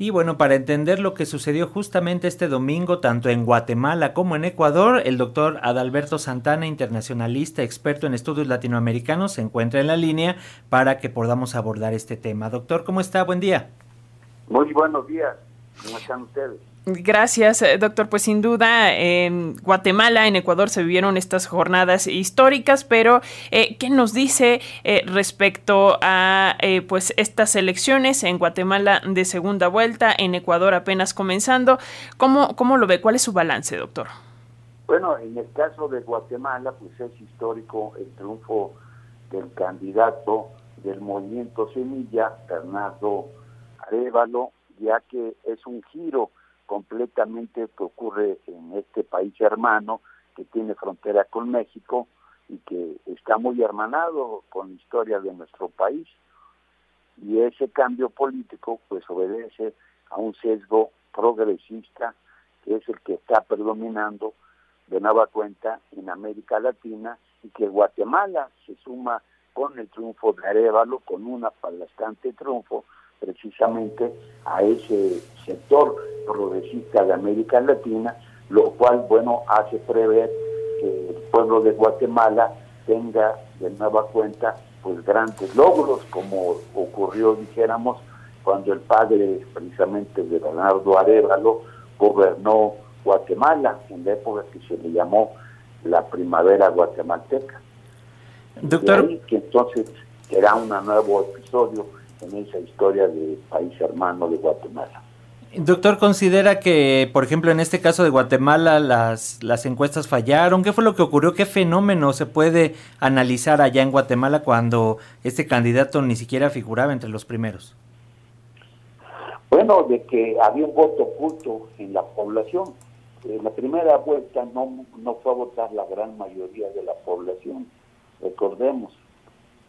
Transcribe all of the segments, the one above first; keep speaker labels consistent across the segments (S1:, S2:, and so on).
S1: Y bueno, para entender lo que sucedió justamente este domingo, tanto en Guatemala como en Ecuador, el doctor Adalberto Santana, internacionalista, experto en estudios latinoamericanos, se encuentra en la línea para que podamos abordar este tema. Doctor, ¿cómo está? Buen día.
S2: Muy buenos días. ¿Cómo están ustedes?
S3: Gracias, eh, doctor. Pues sin duda, en Guatemala, en Ecuador se vivieron estas jornadas históricas, pero eh, ¿qué nos dice eh, respecto a pues estas elecciones en Guatemala de segunda vuelta, en Ecuador apenas comenzando? ¿Cómo, cómo lo ve? ¿Cuál es su balance, doctor?
S2: Bueno, en el caso de Guatemala, pues es histórico el triunfo del candidato del movimiento Semilla, Bernardo Arevalo, ya que es un giro completamente que ocurre en este país hermano que tiene frontera con México y que está muy hermanado con la historia de nuestro país. Y ese cambio político pues obedece a un sesgo progresista que es el que está predominando de nueva cuenta en América Latina y que Guatemala se suma con el triunfo de Arevalo, con un aplastante triunfo, precisamente a ese sector progresista de América Latina, lo cual, bueno, hace prever que el pueblo de Guatemala tenga de nueva cuenta pues grandes logros, como ocurrió, dijéramos, cuando el padre precisamente de Bernardo Arevalo gobernó Guatemala, en la época que se le llamó la primavera guatemalteca.
S1: Doctor.
S2: que entonces será un nuevo episodio en esa historia del país hermano de Guatemala.
S1: Doctor, ¿considera que, por ejemplo, en este caso de Guatemala las, las encuestas fallaron? ¿Qué fue lo que ocurrió? ¿Qué fenómeno se puede analizar allá en Guatemala cuando este candidato ni siquiera figuraba entre los primeros?
S2: Bueno, de que había un voto oculto en la población. En la primera vuelta no, no fue a votar la gran mayoría de la población, recordemos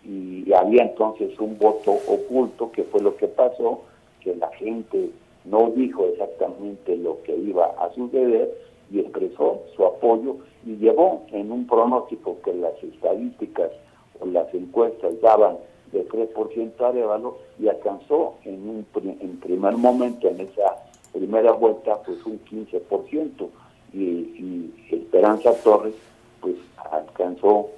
S2: y había entonces un voto oculto, que fue lo que pasó, que la gente no dijo exactamente lo que iba a suceder y expresó su apoyo y llevó en un pronóstico que las estadísticas o las encuestas daban de 3% a Arevalo y alcanzó en un en primer momento, en esa primera vuelta, pues un 15% y, y Esperanza Torres pues alcanzó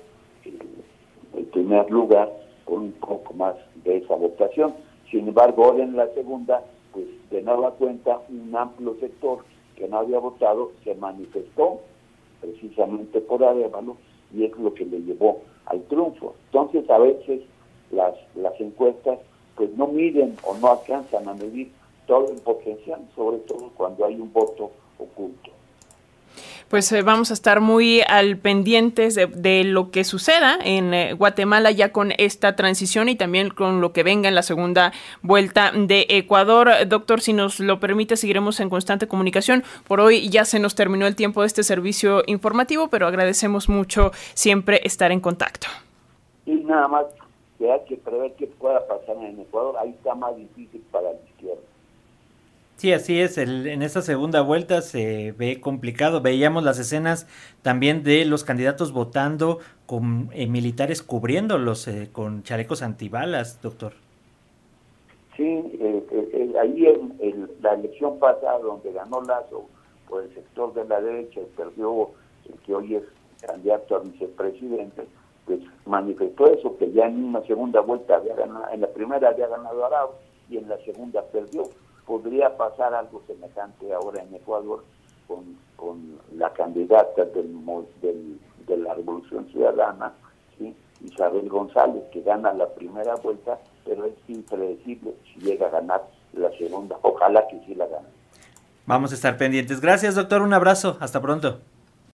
S2: el primer lugar con un poco más de esa votación. Sin embargo, ahora en la segunda, de nueva cuenta, un amplio sector que no había votado se manifestó precisamente por Arevalo y es lo que le llevó al triunfo. Entonces, a veces las, las encuestas pues no miden o no alcanzan a medir todo el potencial, sobre todo cuando hay un voto oculto
S3: pues eh, vamos a estar muy al pendientes de, lo que suceda en eh, Guatemala ya con esta transición y también con lo que venga en la segunda vuelta de Ecuador. Doctor, si nos lo permite, seguiremos en constante comunicación. Por hoy ya se nos terminó el tiempo de este servicio informativo, pero agradecemos mucho siempre estar en contacto.
S2: Y nada más que que prever qué pueda pasar en Ecuador, ahí está más difícil para la izquierda.
S1: Sí, así es. en esta segunda vuelta se ve complicado. Veíamos las escenas también de los candidatos votando con eh, militares cubriéndolos eh, con chalecos antibalas, doctor.
S2: Sí, eh, ahí en, la elección pasada donde ganó Lazo por el sector de la derecha y perdió el que hoy es candidato a vicepresidente, pues manifestó eso, que ya en una segunda vuelta había ganado, en la primera había ganado Arau y en la segunda perdió podría pasar algo semejante ahora en Ecuador con, con la candidata del, de la Revolución Ciudadana, ¿sí? Isabel González, que gana la primera vuelta, pero es impredecible si llega a ganar la segunda. Ojalá que sí la gane.
S1: Vamos a estar pendientes. Gracias, doctor. Un abrazo. Hasta pronto.